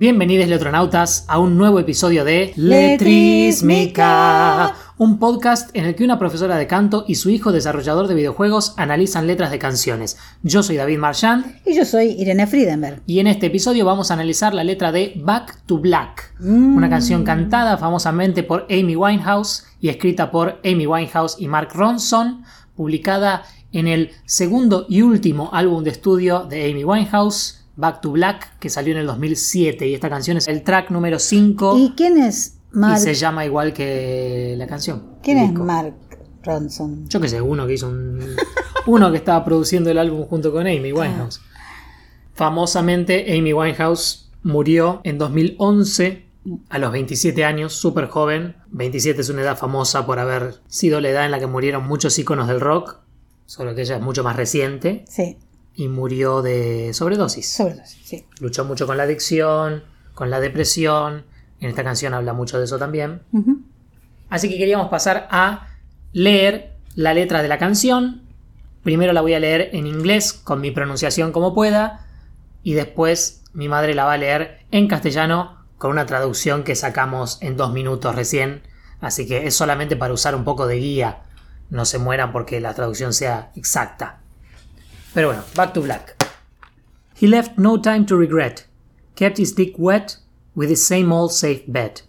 Bienvenidos letronautas a un nuevo episodio de Letrísmica, un podcast en el que una profesora de canto y su hijo desarrollador de videojuegos analizan letras de canciones. Yo soy David Marchand Y yo soy Irene Friedenberg. y en este episodio vamos a analizar la letra de Back to Black, Mm. una canción cantada famosamente por Amy Winehouse y escrita por Amy Winehouse y Mark Ronson, publicada en el segundo y último álbum de estudio de Amy Winehouse, Back to Black, que salió en el 2007 y esta canción es el track número 5 ¿Y quién es y Mark? se llama igual que la canción. ¿Quién es. Mark Ronson? Yo que sé, uno que hizo un. uno que estaba produciendo el álbum junto con Amy Winehouse. Famosamente, Amy Winehouse murió en 2011 a los 27 años, súper joven. 27 es una edad famosa por haber sido la edad en la que murieron muchos íconos del rock, solo que ella es mucho más reciente, Sí, y murió de sobredosis. sobredosis, sí. Luchó mucho con la adicción, con la depresión. En esta canción habla mucho de eso también. Así que queríamos pasar a leer la letra de la canción. Primero la voy a leer en inglés con mi pronunciación como pueda y después mi madre la va a leer en castellano con una traducción que sacamos en dos minutos recién. Así que es solamente para usar un poco de guía. No se mueran porque la traducción sea exacta. Pero bueno, back to black. He left no time to regret. Kept his dick wet with his same old safe bet.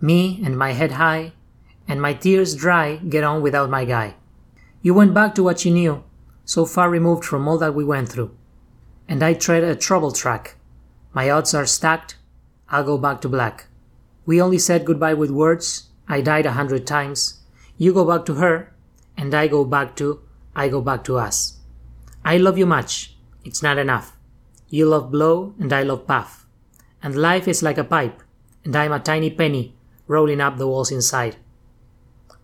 Me and my head high, and my tears dry, get on without my guy. You went back to what you knew, so far removed from all that we went through. And I tread a trouble track. My odds are stacked, I'll go back to black. We only said goodbye with words, I died a hundred times. You go back to her, and I go back to, I go back to us. I love you much, it's not enough. You love blow, and I love puff. And life is like a pipe, and I'm a tiny penny rolling up the walls inside.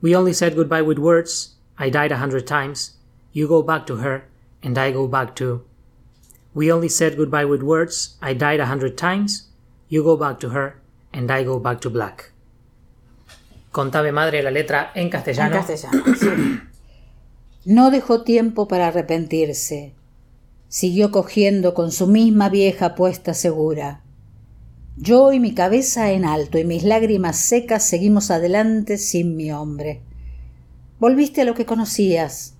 We only said goodbye with words. I died a hundred times. You go back to her, and I go back to. We only said goodbye with words. I died a hundred times. You go back to her, and I go back to black. Contame, madre, la letra en En castellano. castellano. sí. No dejó tiempo para arrepentirse. Siguió cogiendo con su misma vieja puesta segura. Yo y mi cabeza en alto y mis lágrimas secas seguimos adelante sin mi hombre. Volviste a lo que conocías,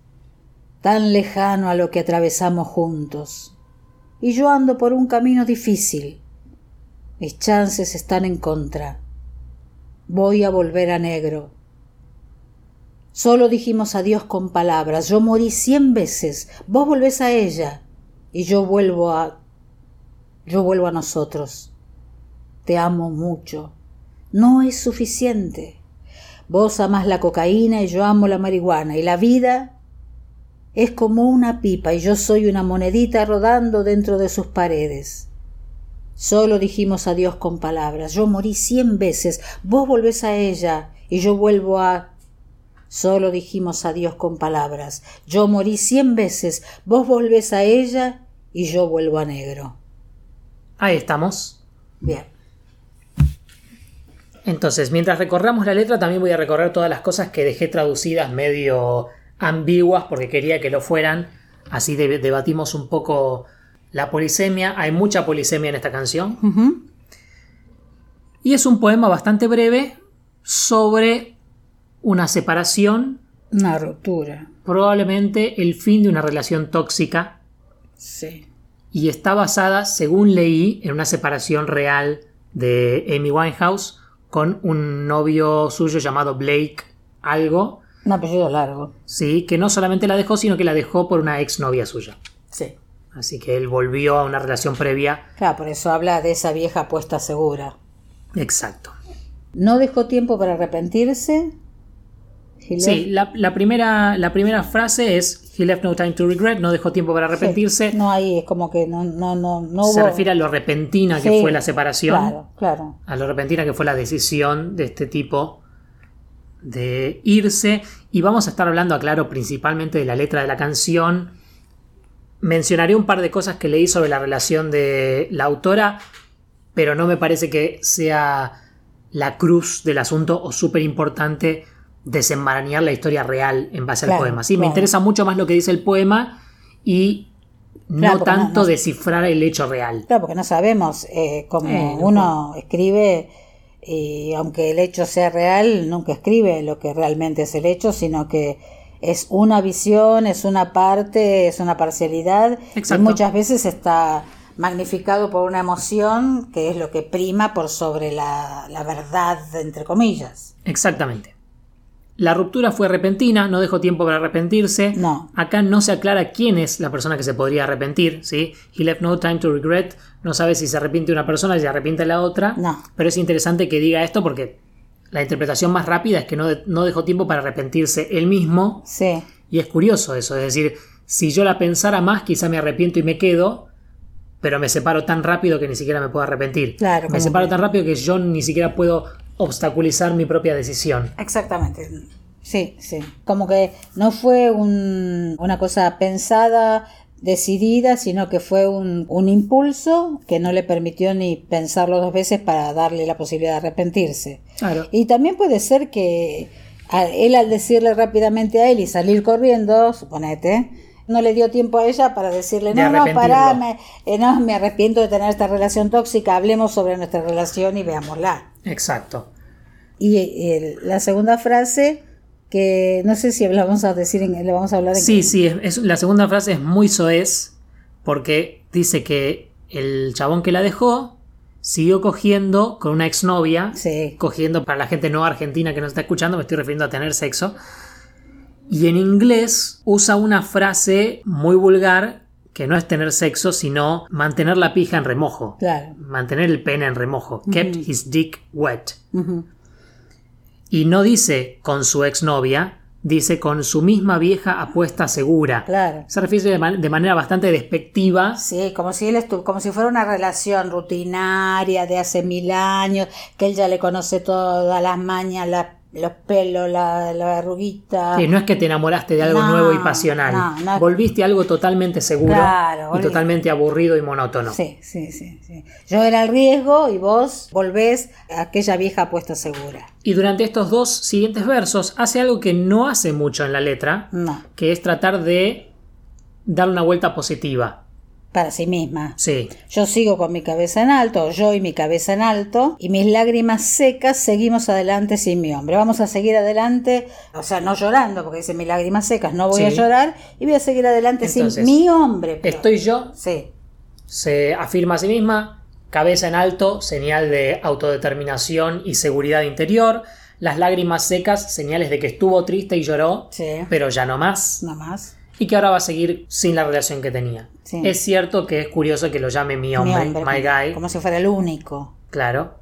tan lejano a lo que atravesamos juntos. Y yo ando por un camino difícil. Mis chances están en contra. Voy a volver a negro. Solo dijimos adiós con palabras. Yo morí cien veces. Vos volvés a ella. Y yo vuelvo a. Yo vuelvo a nosotros. Te amo mucho. No es suficiente. Vos amás la cocaína y yo amo la marihuana. Y la vida es como una pipa y yo soy una monedita rodando dentro de sus paredes. Solo dijimos adiós con palabras. Yo morí cien veces. Vos volvés a ella y yo vuelvo a. Solo dijimos adiós con palabras. Yo morí cien veces. Vos volvés a ella y yo vuelvo a negro. Ahí estamos. Bien. Entonces, mientras recorramos la letra, también voy a recorrer todas las cosas que dejé traducidas medio ambiguas porque quería que lo fueran. Así de- debatimos un poco la polisemia. Hay mucha polisemia en esta canción. Y es un poema bastante breve sobre una separación, Una ruptura. probablemente el fin de una relación tóxica. Sí. Y está basada, según leí, en una separación real de Amy Winehouse con un novio suyo llamado Blake algo. Un apellido largo. Sí, que no solamente la dejó, sino que la dejó por una exnovia suya. Sí. Así que él volvió a una relación previa. Claro, por eso habla de esa vieja puesta segura. Exacto. No dejó tiempo para arrepentirse. Sí, la, la primera, la primera frase es He left no time to regret, no dejó tiempo para arrepentirse. Sí. No, ahí es como que no, no, no, no Se hubo- refiere a lo repentina que Sí, fue la separación. Claro, claro. a lo repentina que fue la decisión de este tipo de irse. Y vamos a estar hablando, aclaro, principalmente de la letra de la canción. Mencionaré un par de cosas que leí sobre la relación de la autora, pero no me parece que sea la cruz del asunto o súper importante desenmarañar la historia real en base al poema. Sí, me interesa mucho más lo que dice el poema y no Claro, porque no- tanto no- descifrar el hecho real. Claro, porque no sabemos eh, cómo Eh, no uno escribe y aunque el hecho sea real, nunca escribe lo que realmente es el hecho, sino que es una visión, es una parte, es una parcialidad Exacto. y muchas veces está magnificado por una emoción que es lo que prima por sobre la, la verdad, entre comillas. Exactamente. La ruptura fue repentina, no dejó tiempo para arrepentirse. No. Acá no se aclara quién es la persona que se podría arrepentir, ¿sí? He left no time to regret. No sabe si se arrepiente una persona y se arrepiente la otra. No. Pero es interesante que diga esto porque la interpretación más rápida es que no, de- no dejó tiempo para arrepentirse él mismo. Sí, Y es curioso eso. Es decir, si yo la pensara más, quizá me arrepiento y me quedo. Pero me separo tan rápido que ni siquiera me puedo arrepentir. Claro, me separo que- tan rápido que yo ni siquiera puedo obstaculizar mi propia decisión. exactamente. Sí, sí. Como que no fue un- una cosa pensada, decidida, sino que fue un, un impulso que no le permitió ni pensarlo dos veces para darle la posibilidad de arrepentirse. Claro. Y también puede ser que a él al decirle rápidamente a él y salir corriendo, suponete, no le dio tiempo a ella para decirle, De no, no, pará, me, eh, no, me arrepiento de tener esta relación tóxica, hablemos sobre nuestra relación y veámosla. Exacto. Y la segunda frase, que no sé si la vamos a decir, en, le vamos a hablar en Sí, sí, es, es- la segunda frase es muy soez porque dice que el chabón que la dejó siguió cogiendo con una exnovia, Sí. cogiendo para la gente no argentina que nos está escuchando, me estoy refiriendo a tener sexo, y en inglés usa una frase muy vulgar que no es tener sexo, sino mantener la pija en remojo, Claro. mantener el pene en remojo, kept his dick wet. Y no dice con su exnovia, dice con su misma vieja apuesta segura. Claro. Se refiere de, man- de manera bastante despectiva. Sí, como si él estuvo, como si fuera una relación rutinaria de hace mil años, que él ya le conoce todas las mañas, la- los pelos, la, la arruguita. Que no es que te enamoraste de algo No, nuevo y pasional. no, no. Volviste a algo totalmente seguro Claro, y totalmente aburrido y monótono. Sí, sí, sí, sí. Yo era el riesgo y vos volvés a aquella vieja apuesta segura. Y durante estos dos siguientes versos hace algo que no hace mucho en la letra, No, que es tratar de dar una vuelta positiva. Para sí misma. Sí, Yo sigo con mi cabeza en alto, yo y mi cabeza en alto, y mis lágrimas secas seguimos adelante sin mi hombre. Vamos a seguir adelante, o sea, no llorando, porque dice mis lágrimas secas, no voy Sí. a llorar, y voy a seguir adelante Entonces, sin mi hombre. pero- estoy yo, Sí, se afirma a sí misma, cabeza en alto, señal de autodeterminación y seguridad interior, las lágrimas secas, señales de que estuvo triste y lloró, sí, pero ya no más, no más. Y que ahora va a seguir sin la relación que tenía. Sí. Es cierto que es curioso que lo llame mi hombre, mi hombre, my como- guy, Como si fuera el único. claro.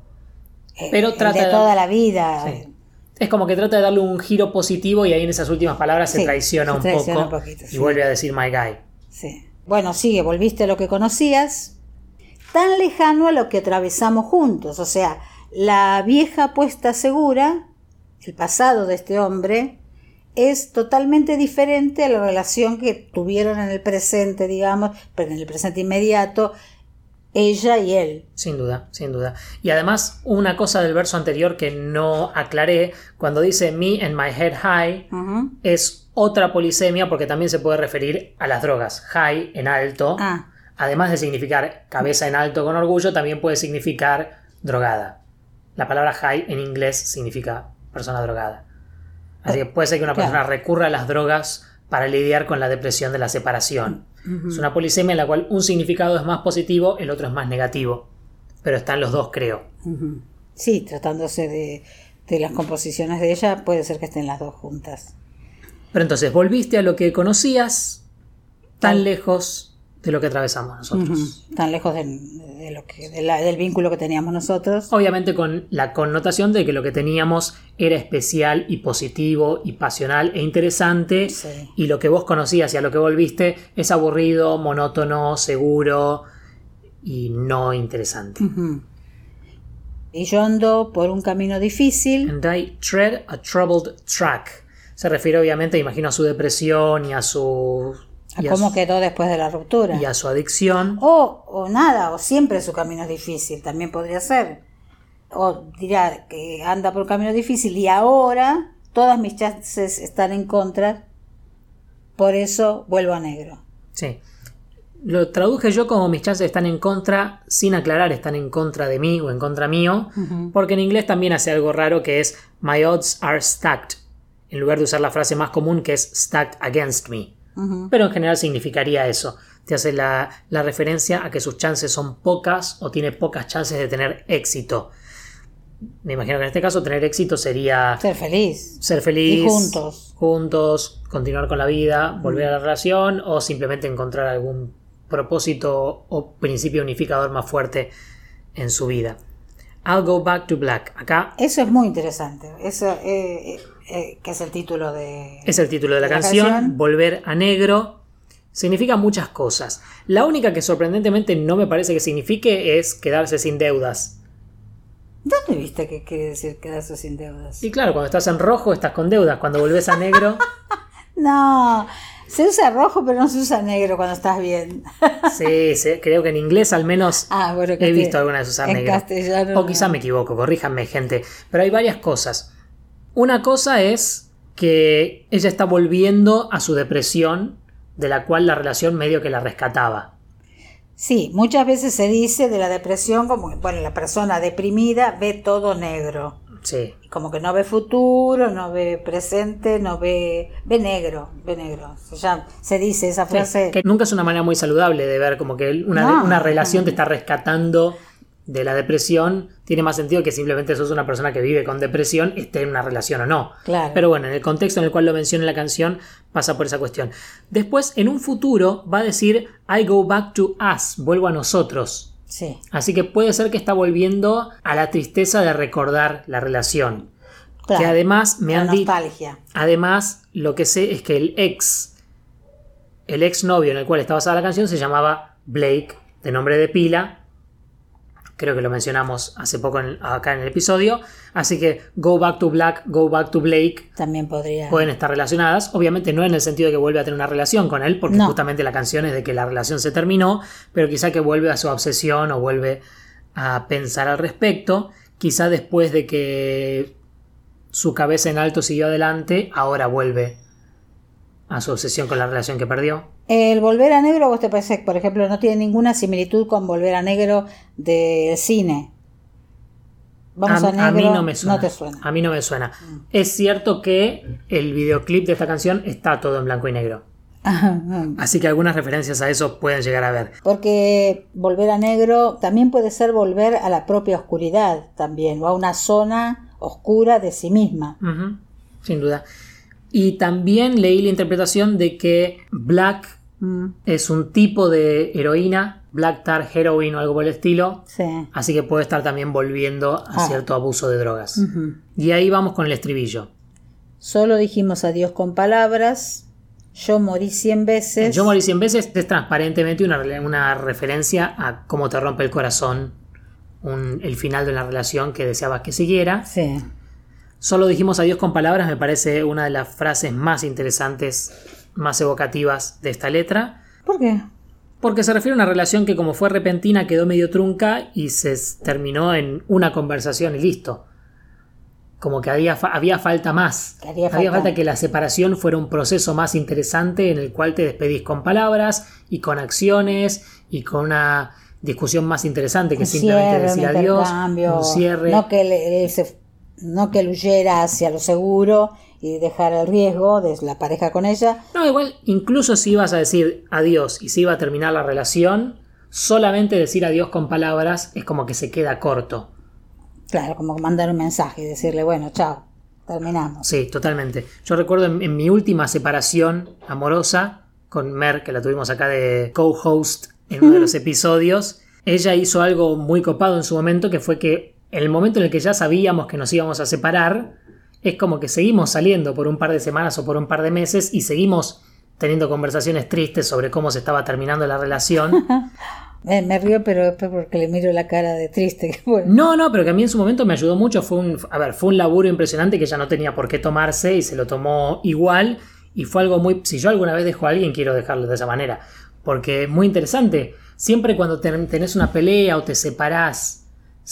eh, Pero trata de de- toda la vida. Sí. Es como que trata de darle un giro positivo y ahí en esas últimas palabras se traiciona se un traiciona poco un poquito, y vuelve a decir my guy. Sí. Bueno, sigue, volviste a lo que conocías, tan lejano a lo que atravesamos juntos. O sea, la vieja apuesta segura, el pasado de este hombre, es totalmente diferente a la relación que tuvieron en el presente, digamos, pero en el presente inmediato, ella y él. Sin duda, sin duda. Y además, una cosa del verso anterior que no aclaré, cuando dice me and my head high, es otra polisemia porque también se puede referir a las drogas. High en alto, Ah, además de significar cabeza en alto con orgullo, también puede significar drogada. La palabra high en inglés significa persona drogada. Así que puede ser que una Claro. persona recurra a las drogas para lidiar con la depresión de la separación. Es una polisemia en la cual un significado es más positivo, el otro es más negativo. Pero están los dos, creo. sí, tratándose de, de las composiciones de ella, puede ser que estén las dos juntas. Pero entonces, volviste a lo que conocías, tan lejos de lo que atravesamos nosotros. Tan lejos de, de lo que, de la- del vínculo que teníamos nosotros. Obviamente con la connotación de que lo que teníamos era especial y positivo y pasional e interesante Sí. y lo que vos conocías y a lo que volviste es aburrido, monótono, seguro y no interesante. Y yo ando por un camino difícil. And I tread a troubled track. Se refiere obviamente, imagino, a su depresión y a su... A cómo su- quedó después de la ruptura. y a su adicción. O, o nada, o siempre su camino es difícil, también podría ser. O dirá que anda por un camino difícil y ahora todas mis chances están en contra, por eso vuelvo a negro. Sí. Lo traduje yo como mis chances están en contra, sin aclarar están en contra de mí o en contra mío, porque en inglés también hace algo raro que es My odds are stacked, en lugar de usar la frase más común que es stacked against me. Pero en general significaría eso. Te hace la, la referencia a que sus chances son pocas o tiene pocas chances de tener éxito. Me imagino que en este caso tener éxito sería Ser feliz. ser feliz. Y juntos. Juntos, continuar con la vida, volver a la relación o simplemente encontrar algún propósito o principio unificador más fuerte en su vida. I'll go back to black. Acá Eso es muy interesante. Eso, eh, eh, que es el título de... es el título de la, de la canción, canción. Volver a negro. Significa muchas cosas. La única que sorprendentemente no me parece que signifique es quedarse sin deudas. ¿Dónde viste que quiere decir quedarse sin deudas? Y claro, cuando estás en rojo estás con deudas. Cuando volvés a negro, No, se usa rojo pero no se usa negro cuando estás bien. sí, sí, creo que en inglés al menos Ah, bueno, he visto alguna vez usar en negro. castellano O quizá no. me equivoco, corríjanme gente. Pero hay varias cosas. Una cosa es que ella está volviendo a su depresión, de la cual la relación medio que la rescataba. Sí, muchas veces se dice de la depresión como, bueno, la persona deprimida ve todo negro. Sí. Como que no ve futuro, no ve presente, no ve... Ve negro, ve negro. Se, llama- se dice esa Sí, frase... que nunca es una manera muy saludable de ver como que una, No. una relación te está rescatando de la depresión. Tiene más sentido que simplemente sos una persona que vive con depresión, esté en una relación o no. Claro. Pero bueno, en el contexto en el cual lo menciona en la canción, pasa por esa cuestión. Después, en un futuro, va a decir I go back to us, vuelvo a nosotros. Sí. Así que puede ser que está volviendo a la tristeza de recordar la relación. Claro. Que además me han dicho. nostalgia. Además, lo que sé es que el ex, el ex novio en el cual está basada la canción se llamaba Blake, de nombre de pila. Creo que lo mencionamos hace poco en- acá en el episodio. Así que Go Back to Black, Go Back to Blake También podría... pueden estar relacionadas. Obviamente no en el sentido de que vuelve a tener una relación con él, porque No. justamente la canción es de que la relación se terminó, pero quizá que vuelve a su obsesión o vuelve a pensar al respecto. Quizá después de que su cabeza en alto siguió adelante, ahora vuelve a su obsesión con la relación que perdió. El Volver a Negro, ¿vos te parece por ejemplo, no tiene ninguna similitud con Volver a Negro del cine? Vamos a, a, negro, a mí no me suena. te suena. A mí no me suena. Es cierto que el videoclip de esta canción está todo en blanco y negro. Así que algunas referencias a eso pueden llegar a ver. Porque Volver a Negro también puede ser volver a la propia oscuridad también, o a una zona oscura de sí misma. Sin duda. Y también leí la interpretación de que Black Mm, es un tipo de heroína, Black Tar Heroin o algo por el estilo. sí. Así que puede estar también volviendo a Ah. cierto abuso de drogas. Y ahí vamos con el estribillo. Solo dijimos adiós con palabras. Yo morí cien veces. Yo morí 100 veces es transparentemente una, una referencia a cómo te rompe el corazón un- el final de una relación que deseabas que siguiera. Sí. Solo dijimos adiós con palabras, me parece una de las frases más interesantes, más evocativas de esta letra. ¿Por qué? Porque se refiere a una relación que como fue repentina quedó medio trunca y se terminó en una conversación y listo. Como que había, fa- había falta más. Había falta. que la separación fuera un proceso más interesante en el cual te despedís con palabras y con acciones y con una discusión más interesante que Un simplemente cierre, decir un adiós, un cierre. No que él, él se- no que él huyera hacia lo seguro y dejar el riesgo de la pareja con ella. No, igual, incluso si ibas a decir adiós y si iba a terminar la relación, solamente decir adiós con palabras es como que se queda corto. Claro, como mandar un mensaje y decirle, bueno, chao, terminamos. Sí, totalmente. Yo recuerdo en, en mi última separación amorosa con Mer, que la tuvimos acá de co-host en uno de los episodios, ella hizo algo muy copado en su momento, que fue que en el momento en el que ya sabíamos que nos íbamos a separar, es como que seguimos saliendo por un par de semanas o por un par de meses y seguimos teniendo conversaciones tristes sobre cómo se estaba terminando la relación. Me río, pero es porque le miro la cara de triste. bueno. No, no, pero que a mí en su momento me ayudó mucho. Fue un, a ver, fue un laburo impresionante que ella no tenía por qué tomarse y se lo tomó igual. Y fue algo muy. Si yo alguna vez dejo a alguien, quiero dejarlo de esa manera. Porque es muy interesante. Siempre cuando ten- tenés una pelea o te separás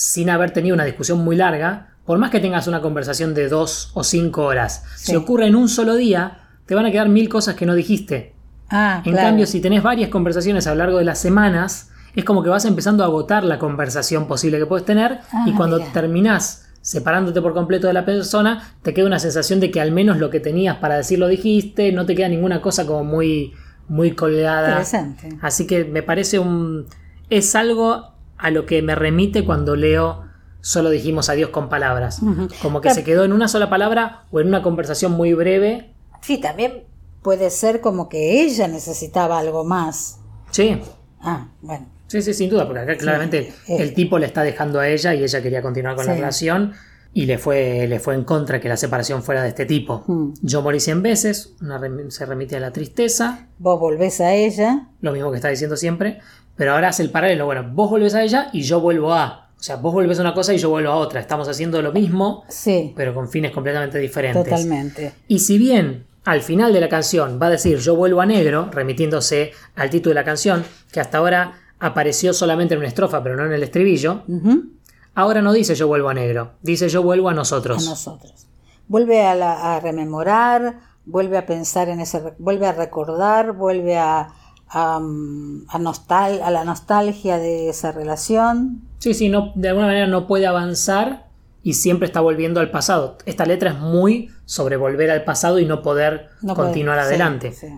sin haber tenido una discusión muy larga, por más que tengas una conversación de dos o cinco horas, Sí. si ocurre en un solo día, te van a quedar mil cosas que no dijiste. Ah, En claro. cambio, si tenés varias conversaciones a lo largo de las semanas, es como que vas empezando a agotar la conversación posible que puedes tener Ah, y cuando mira. terminás separándote por completo de la persona, te queda una sensación de que al menos lo que tenías para decir lo dijiste, no te queda ninguna cosa como muy, muy colgada. Interesante. Así que me parece un... es algo a lo que me remite cuando leo solo dijimos adiós con palabras. Como que se quedó en una sola palabra o en una conversación muy breve. Sí, también puede ser como que ella necesitaba algo más. Sí, Ah, bueno. Sí, sí, sin duda, porque acá claramente eh. el tipo le está dejando a ella y ella quería continuar con la relación y le fue, le fue en contra que la separación fuera de este tipo. Yo morí 100 veces, una rem- se remite a la tristeza, Vos volvés a ella. lo mismo que está diciendo siempre, pero ahora hace el paralelo, bueno, vos volvés a ella y yo vuelvo a. O sea, vos volvés a una cosa y yo vuelvo a otra. Estamos haciendo lo mismo, Sí, pero con fines completamente diferentes. totalmente. Y si bien al final de la canción va a decir yo vuelvo a negro, remitiéndose al título de la canción, que hasta ahora apareció solamente en una estrofa, pero no en el estribillo, ahora no dice yo vuelvo a negro, dice yo vuelvo a A nosotros. nosotros. Vuelve a, la- a rememorar, vuelve a pensar en ese, vuelve a recordar, vuelve a, a, a nostal- a la nostalgia de esa relación. Sí, sí, no, de alguna manera no puede avanzar y siempre está volviendo al pasado. Esta letra es muy sobre volver al pasado y no poder No puede- continuar sí, adelante. sí.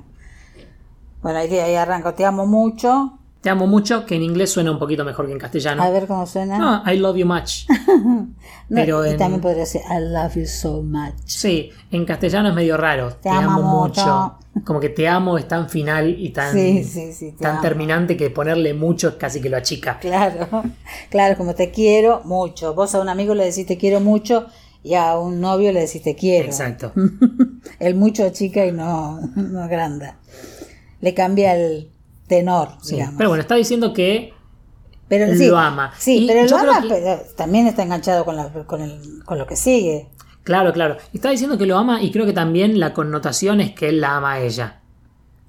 Bueno, ahí, ahí arranco. Te amo mucho. Te amo mucho, que en inglés suena un poquito mejor que en castellano. A ver cómo suena. No, I love you much. No, pero y también podría ser I love you so much. Sí, en castellano es medio raro. Te, amo amo, mucho. mucho. Como que te amo es tan final y tan, Sí, sí, sí, te tan amo. terminante que ponerle mucho es casi que lo achica. Claro, claro, como te quiero mucho. Vos a un amigo le decís te quiero mucho y a un novio le decís te quiero. Exacto. El mucho chica y no, no agranda. Le cambia el tenor, Sí. digamos. Pero bueno, está diciendo que Pero lo sí, ama. Sí, Y pero lo ama, que- pero también está enganchado con, la- con, el- con lo que sigue. Claro, claro. Está diciendo que lo ama y creo que también la connotación es que él la ama a ella.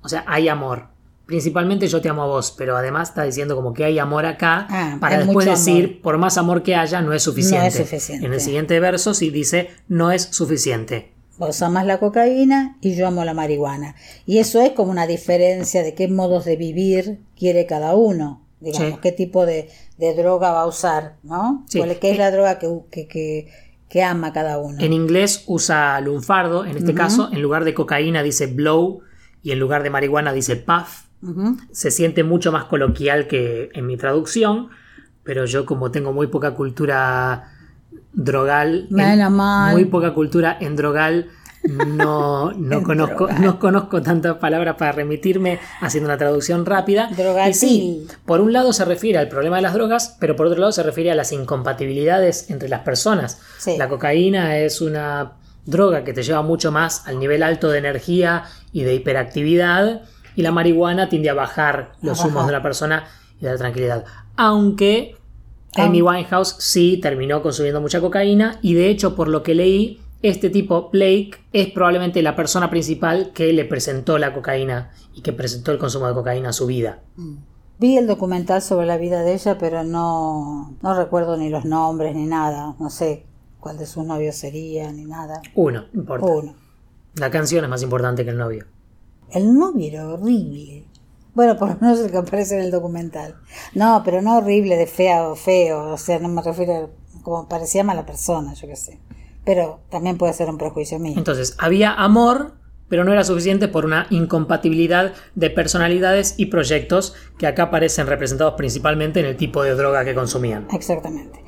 O sea, hay amor. Principalmente yo te amo a vos, pero además está diciendo como que hay amor acá Ah, para después decir, amor. por más amor que haya, no es suficiente. No es suficiente. En el siguiente verso sí dice, no es suficiente. Vos amas la cocaína y yo amo la marihuana. Y eso es como una diferencia de qué modos de vivir quiere cada uno. Digamos, Sí. qué tipo de, de droga va a usar, ¿no? Sí. ¿Cuál- ¿Qué es la droga que, que, que, que ama cada uno? En inglés usa lunfardo, en este caso, en lugar de cocaína dice blow y en lugar de marihuana dice puff. Se siente mucho más coloquial que en mi traducción, pero yo como tengo muy poca cultura drogal, muy poca cultura en drogal, no, no, conozco, drogal. no conozco tantas palabras para remitirme haciendo una traducción rápida. Drogatil. Y sí, por un lado se refiere al problema de las drogas, pero por otro lado se refiere a las incompatibilidades entre las personas. Sí. La cocaína es una droga que te lleva mucho más al nivel alto de energía y de hiperactividad y la marihuana tiende a bajar los A bajar. humos de la persona y dar tranquilidad. Aunque Ah. Amy Winehouse sí terminó consumiendo mucha cocaína y de hecho por lo que leí este tipo Blake es probablemente la persona principal que le presentó la cocaína y que presentó el consumo de cocaína a su vida. Vi el documental sobre la vida de ella, pero no, no recuerdo ni los nombres ni nada. No sé cuál de sus novios sería ni nada. Uno, no importa. Uno. La canción es más importante que el novio. El novio era horrible. Bueno, por lo menos el que aparece en el documental. No, pero no horrible de feo, feo. O sea, no me refiero a como parecía mala persona, yo qué sé. Pero también puede ser un prejuicio mío. Entonces, había amor, pero no era suficiente por una incompatibilidad de personalidades y proyectos que acá aparecen representados principalmente en el tipo de droga que consumían. Exactamente.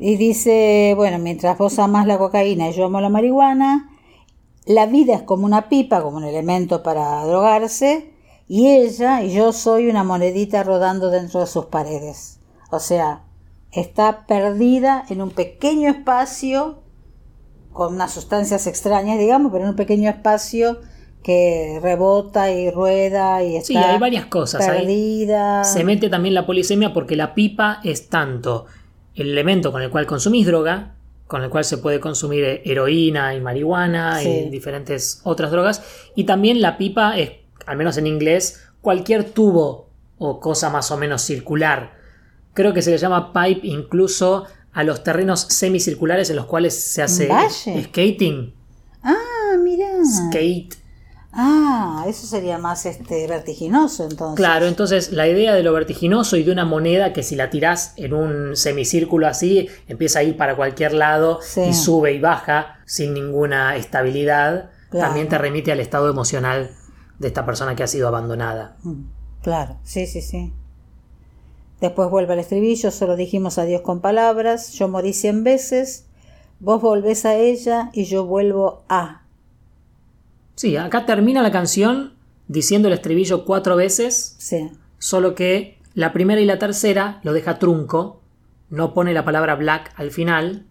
Y dice, bueno, mientras vos amas la cocaína y yo amo la marihuana, la vida es como una pipa, como un elemento para drogarse, y ella y yo soy una monedita rodando dentro de sus paredes. O sea, está perdida en un pequeño espacio con unas sustancias extrañas, digamos, pero en un pequeño espacio que rebota y rueda y está Sí, hay varias cosas. ahí. perdida. Se mete también la polisemia porque la pipa es tanto el elemento con el cual consumís droga, con el cual se puede consumir heroína y marihuana Sí. y diferentes otras drogas, y también la pipa es, al menos en inglés, cualquier tubo o cosa más o menos circular. Creo que se le llama pipe incluso a los terrenos semicirculares en los cuales se hace valle? skating. Ah, mira. Skate. Ah, eso sería más este vertiginoso entonces. Claro, entonces la idea de lo vertiginoso y de una moneda que si la tirás en un semicírculo así, empieza a ir para cualquier lado Sí. y sube y baja sin ninguna estabilidad, Claro. también te remite al estado emocional de esta persona que ha sido abandonada. Mm, Claro, sí, sí, sí. Después vuelve al estribillo, solo dijimos adiós con palabras, yo morí cien veces, vos volvés a ella y yo vuelvo a. Sí, acá termina la canción diciendo el estribillo cuatro veces, Sí, solo que la primera y la tercera lo deja trunco, no pone la palabra black al final,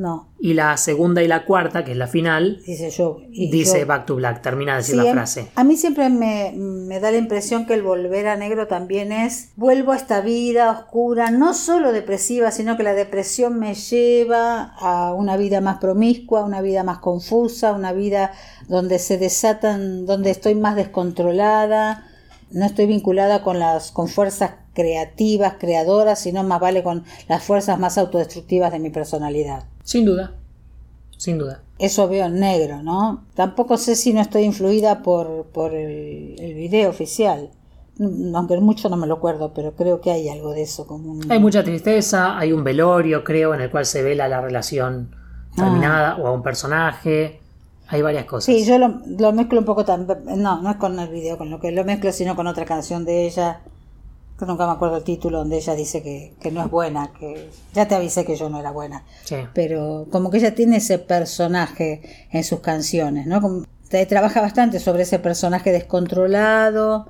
no, y la segunda y la cuarta, que es la final, dice yo. y dice yo- back to black, termina de decir Sí, la a- frase. A mí siempre me, me da la impresión que el volver a negro también es vuelvo a esta vida oscura, no solo depresiva, sino que la depresión me lleva a una vida más promiscua, una vida más confusa, una vida donde se desatan, donde estoy más descontrolada, no estoy vinculada con las con fuerzas creativas, creadoras, sino más vale con las fuerzas más autodestructivas de mi personalidad. Sin duda, sin duda. Eso veo en negro, ¿no? Tampoco sé si no estoy influida por, por el, el video oficial. Mm, Aunque mucho no me lo acuerdo, pero creo que hay algo de eso. Como un- Hay mucha tristeza, hay un velorio, creo, en el cual se vela la relación terminada o a un personaje. Hay varias cosas. Sí, yo lo, lo mezclo un poco también. No, no es con el video con lo que lo mezclo, sino con otra canción de ella. Que nunca me acuerdo el título, donde ella dice que, que no es buena. que Ya te avisé que yo no era buena. Sí. pero como que ella tiene ese personaje en sus canciones, ¿no? Como- te- trabaja bastante sobre ese personaje descontrolado.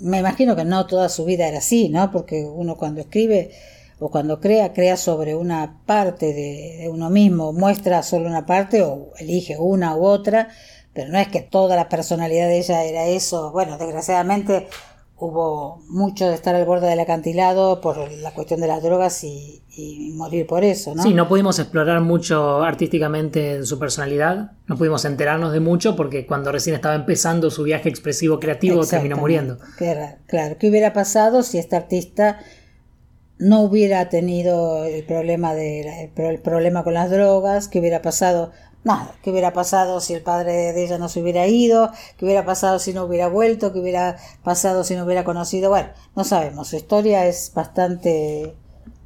Me imagino que no toda su vida era así, ¿no? Porque uno cuando escribe o cuando crea, crea sobre una parte de, de uno mismo, muestra solo una parte o elige una u otra, pero no es que toda la personalidad de ella era eso. Bueno, desgraciadamente hubo mucho de estar al borde del acantilado por la cuestión de las drogas y, y morir por eso, ¿no? Sí, no pudimos explorar mucho artísticamente su personalidad, no pudimos enterarnos de mucho porque cuando recién estaba empezando su viaje expresivo creativo terminó muriendo. Era- claro, ¿qué hubiera pasado si esta artista no hubiera tenido el problema de el, pro- el problema con las drogas? ¿Qué hubiera pasado? Nada, ¿qué hubiera pasado si el padre de ella no se hubiera ido? ¿Qué hubiera pasado si no hubiera vuelto? ¿Qué hubiera pasado si no hubiera conocido? Bueno, no sabemos, su historia es bastante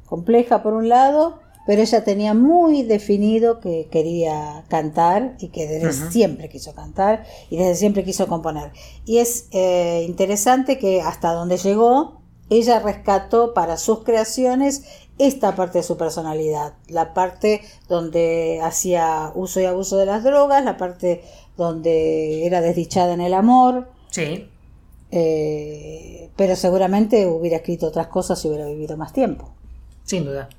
compleja por un lado, pero ella tenía muy definido que quería cantar y que desde siempre quiso cantar y desde siempre quiso componer. Y es eh, interesante que hasta donde llegó, ella rescató para sus creaciones esta parte de su personalidad, la parte donde hacía uso y abuso de las drogas, la parte donde era desdichada en el amor, Sí, eh, pero seguramente hubiera escrito otras cosas si hubiera vivido más tiempo. sin duda.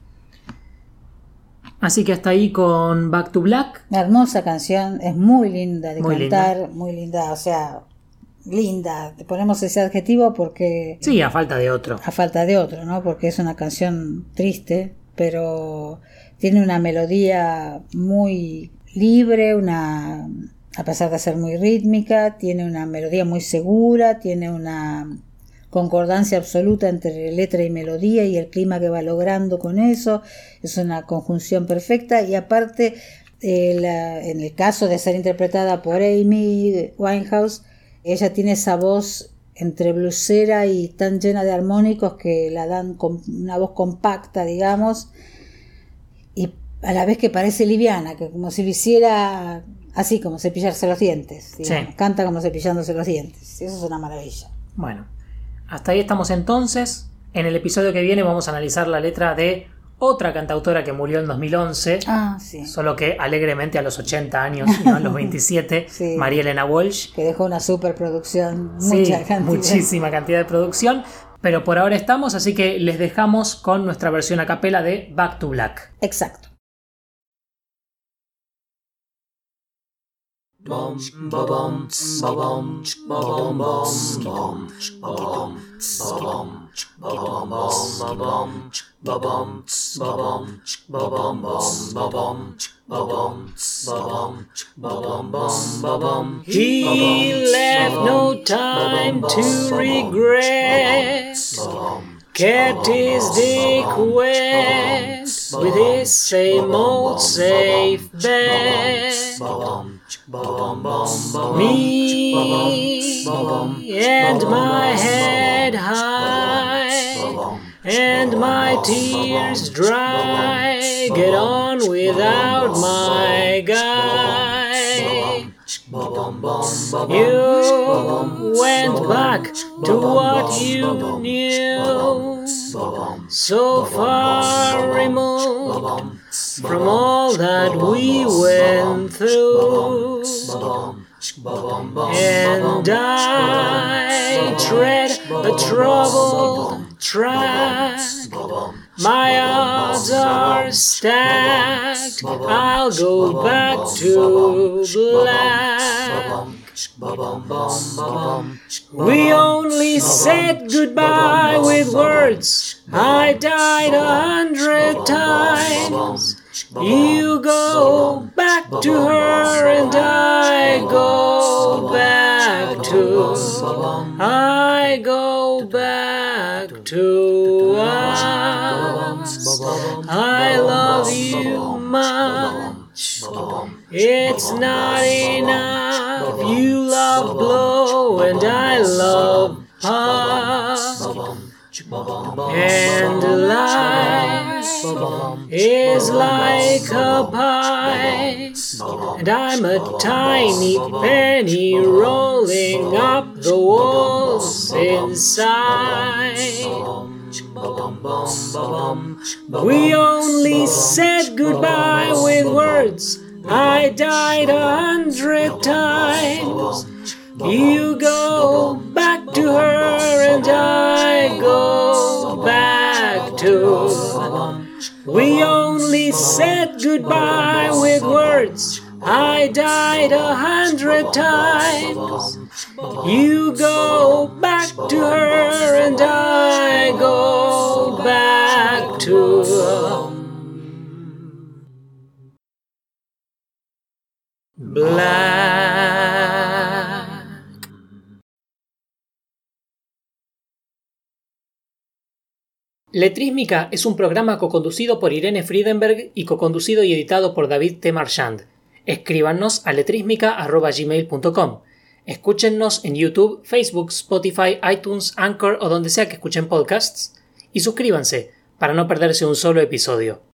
Así que hasta ahí con Back to Black. Una hermosa canción, es muy linda de Muy cantar, muy linda, o sea, linda. Ponemos ese adjetivo porque Sí, a falta de otro. a falta de otro, ¿no? Porque es una canción triste, pero tiene una melodía muy libre, una a pesar de ser muy rítmica, tiene una melodía muy segura, tiene una concordancia absoluta entre letra y melodía y el clima que va logrando con eso, es una conjunción perfecta y aparte eh, en el caso de ser interpretada por Amy Winehouse, ella tiene esa voz entre blusera y tan llena de armónicos que la dan con una voz compacta, digamos, y a la vez que parece liviana, que como si lo hiciera así, como cepillarse los dientes. Sí. Canta como cepillándose los dientes. Eso es una maravilla. Bueno, hasta ahí estamos entonces. En el episodio que viene vamos a analizar la letra de otra cantautora que murió en 2011, Ah, sí. solo que alegremente a los 80 años, no a los 27, Sí. María Elena Walsh. Que dejó una superproducción, Sí, mucha cantidad. muchísima cantidad de producción. Pero por ahora estamos, así que les dejamos con nuestra versión a capela de Back to Black. Exacto. He left no time to regret. Kept his day quest. with his same old safe bet. Me and my head high and my tears dry. Get on without my guy. You went back to what you knew, so far removed from all that we went through. And I tread a troubled track. My odds are stacked. I'll go back to black. We only said goodbye with words. I died a hundred times. You go back to her and I go back to I go back to us. I love you much. It's not enough. You love blow and I love pop. And life is like a pie, and I'm a tiny penny rolling up the walls inside. We only said goodbye with words. I died a hundred times. You go back to her and I go back to. We only said goodbye with words. I died a hundred times. You go back to her and I go back to. Black. Letrísmica es un programa coconducido por Irene Friedenberg y coconducido y editado por David T. Marchand. Escríbanos a letrísmica.gmail.com. Escúchennos en YouTube, Facebook, Spotify, iTunes, Anchor o donde sea que escuchen podcasts. Y suscríbanse para no perderse un solo episodio.